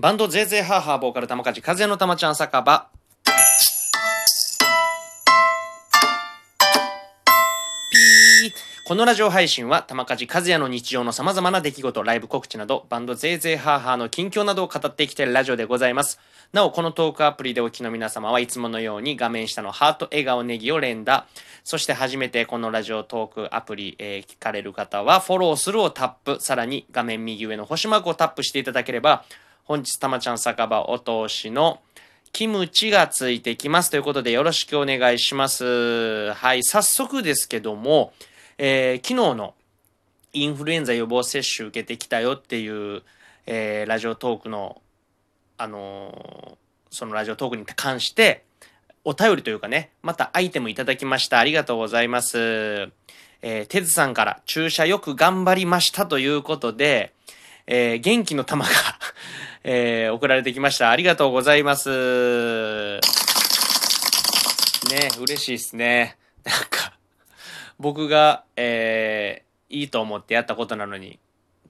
バンドゼーゼーハーハーボーカル玉梶風の玉ちゃん酒場。ピー。このラジオ配信は玉梶和也の日常の様々な出来事、ライブ告知など、バンドゼーゼーハーハーの近況などを語ってきているラジオでございます。なお、このトークアプリでお聞きの皆様はいつものように画面下のハート、笑顔、ネギを連打。そして初めてこのラジオトークアプリ、えー聞かれる方はフォローするをタップ。さらに画面右上の星マークをタップしていただければ、本日たまちゃん酒場お通しのキムチがついてきます。ということでよろしくお願いします。はい、早速ですけども、えー昨日のインフルエンザ予防接種受けてきたよっていう、えーラジオトークの、あのーそのラジオトークに関して、お便りというかね、またアイテムいただきました。ありがとうございます。えー、てずさんから注射よく頑張りましたということで、えー元気の玉が、えー送られてきました。ありがとうございます。ね、嬉しいですね。なんか、僕が、えーいいと思ってやったことなのに、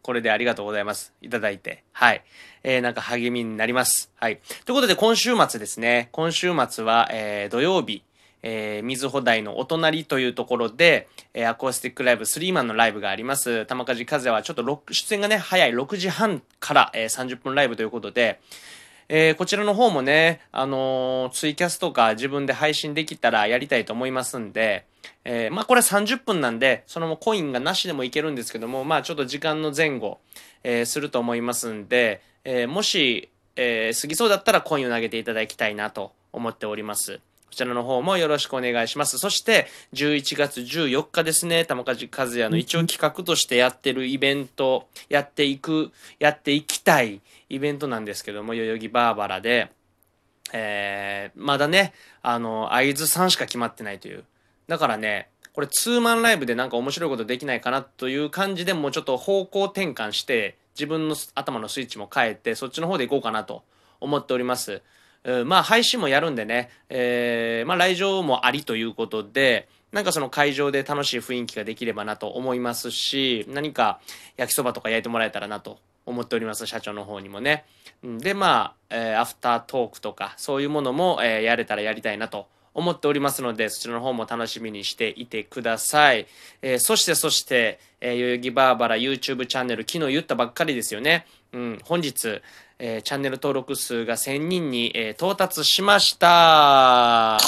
これでありがとうございます。いただいて。はい。えー、なんか励みになります。はい。ということで、今週末ですね。今週末は、えー土曜日、えー、水穂台のお隣というところで、えーアコースティックライブ、スリーマンのライブがあります。玉梶和也はちょっと出演がね、早い6時半から、えー30分ライブということで、えーこちらの方もね、あのーツイキャスとか自分で配信できたらやりたいと思いますんで、えーまあこれ30分なんで、そのコインがなしでもいけるんですけども、まあちょっと時間の前後、えーすると思いますんで、えーもし、えー過ぎそうだったらコインを投げていただきたいなと思っております。こちらの方もよろしくお願いします。そして、11月14日ですね、玉梶和也の一応企画としてやってるイベント、やっていく、やっていきたいイベントなんですけども、代々木バーバラで、えー、まだね、あの、合図さんしか決まってないという。だからね、これツーマンライブでなんか面白いことできないかなという感じでもうちょっと方向転換して、自分の頭のスイッチも変えて、そっちの方でいこうかなと思っております。まあ配信もやるんでね、えーまあ来場もありということで、なんかその会場で楽しい雰囲気ができればなと思いますし、何か焼きそばとか焼いてもらえたらなと思っております、社長の方にもね。で、まあ、えーアフタートークとか、そういうものも、えーやれたらやりたいなと思っておりますので、そちらの方も楽しみにしていてください。えーそして、そして、えー代々木バーバラ YouTube チャンネル、昨日言ったばっかりですよね。うん、本日、えーチャンネル登録数が1000人に、えー到達しました。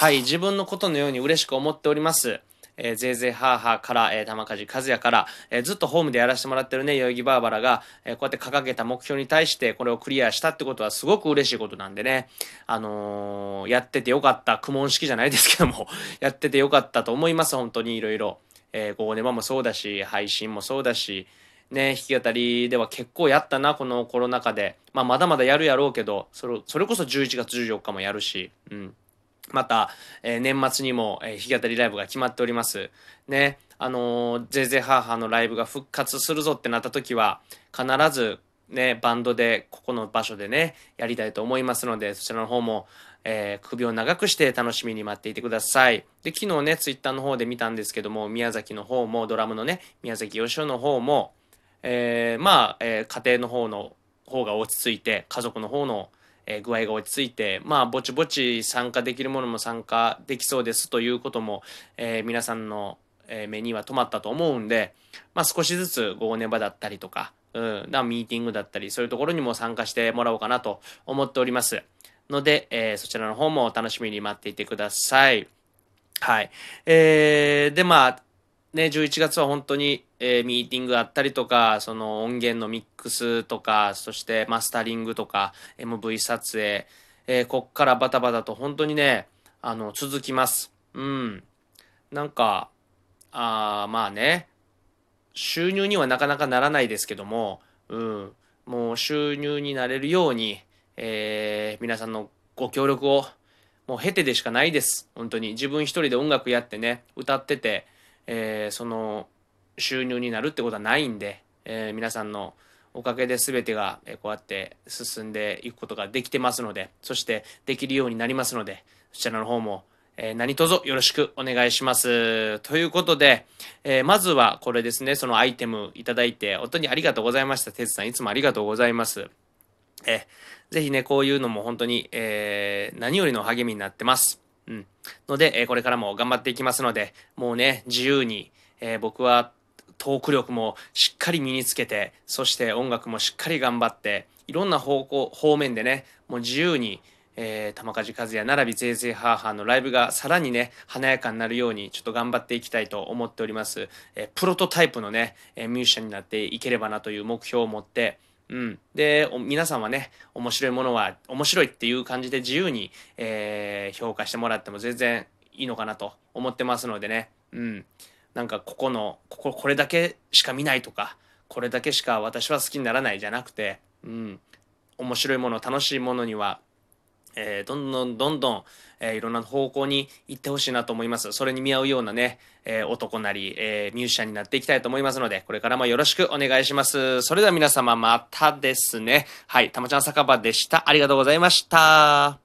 はい、自分のことのように嬉しく思っております。えー、ぜいぜいハーハーから、えー、玉梶和也から、えーずっとホームでやらせてもらってるね、代々木バーバラが、えーこうやって掲げた目標に対してこれをクリアしたってことはすごく嬉しいことなんでね、あのーやっててよかった、苦悶式じゃないですけども、やっててよかったと思います、本当にいろいろ。えー、ゴーネバもそうだし、配信もそうだし、ね、弾き語りでは結構やったな、このコロナ禍で。まあ、まだまだやるやろうけど、それ、それこそ11月14日もやるし、うん。また、えー年末にも、えー弾き語りライブが決まっております。ね、あのー、ゼーゼーハーハーのライブが復活するぞってなった時は、必ず、ね、バンドで、ここの場所でね、やりたいと思いますので、そちらの方も、えー首を長くして楽しみに待っていてください。で、昨日ね、ツイッターの方で見たんですけども、宮崎の方も、ドラムのね、宮崎義雄の方も、えーまあ、えー家庭の方の方が落ち着いて家族の方の、えー具合が落ち着いてまあぼちぼち参加できるものも参加できそうですということも、えー皆さんの、え目には留まったと思うんで、まあ、少しずつゴーネバだったりとか,、うん、なミーティングだったりそういうところにも参加してもらおうかなと思っておりますので、えーそちらの方もお楽しみに待っていてください。はい。えー、で、まあ、ね、11月は本当に、えーミーティングあったりとか、その音源のミックスとか、そしてマスタリングとか、MV 撮影、えーこっからバタバタと本当にね、あの、続きます。うん。なんか、あまあね、収入にはなかなかならないですけども、うん、もう収入になれるように、えー皆さんのご協力を、もう経てでしかないです。本当に。自分一人で音楽やってね、歌ってて、えーその収入になるってことはないんで、えー皆さんのおかげで全てがこうやって進んでいくことができてますのでそしてできるようになりますのでそちらの方も、えー、何卒よろしくお願いします。ということで、えー、まずはこれですね、そのアイテムいただいて、本当にありがとうございました。てつさん、いつもありがとうございます。えー、ぜひね、こういうのも本当に、えー、何よりの励みになってます。うん。ので、え、これからも頑張っていきますので、もうね、自由に、え、僕はトーク力もしっかり身につけて、そして音楽もしっかり頑張って、いろんな方向、方面でね、もう自由に、えー、玉梶和也並びぜいぜいハーハーのライブがさらにね、華やかになるようにちょっと頑張っていきたいと思っております。えー、プロトタイプのね、えー、ミュージシャンになっていければなという目標を持って、うん。で、皆さんはね、面白いものは面白いっていう感じで自由に、えー、評価してもらっても全然いいのかなと思ってますのでね。うん。なんかここの、ここ、これだけしか見ないとか、これだけしか私は好きにならないじゃなくて、うん。面白いもの、楽しいものには、えー、どんどんどんどん、えー、いろんな方向に行ってほしいなと思います。それに見合うようなね、えー、男なり、えミュージシャンになっていきたいと思いますので、これからもよろしくお願いします。それでは皆様またですね。はい、たまちゃん酒場でした。ありがとうございました。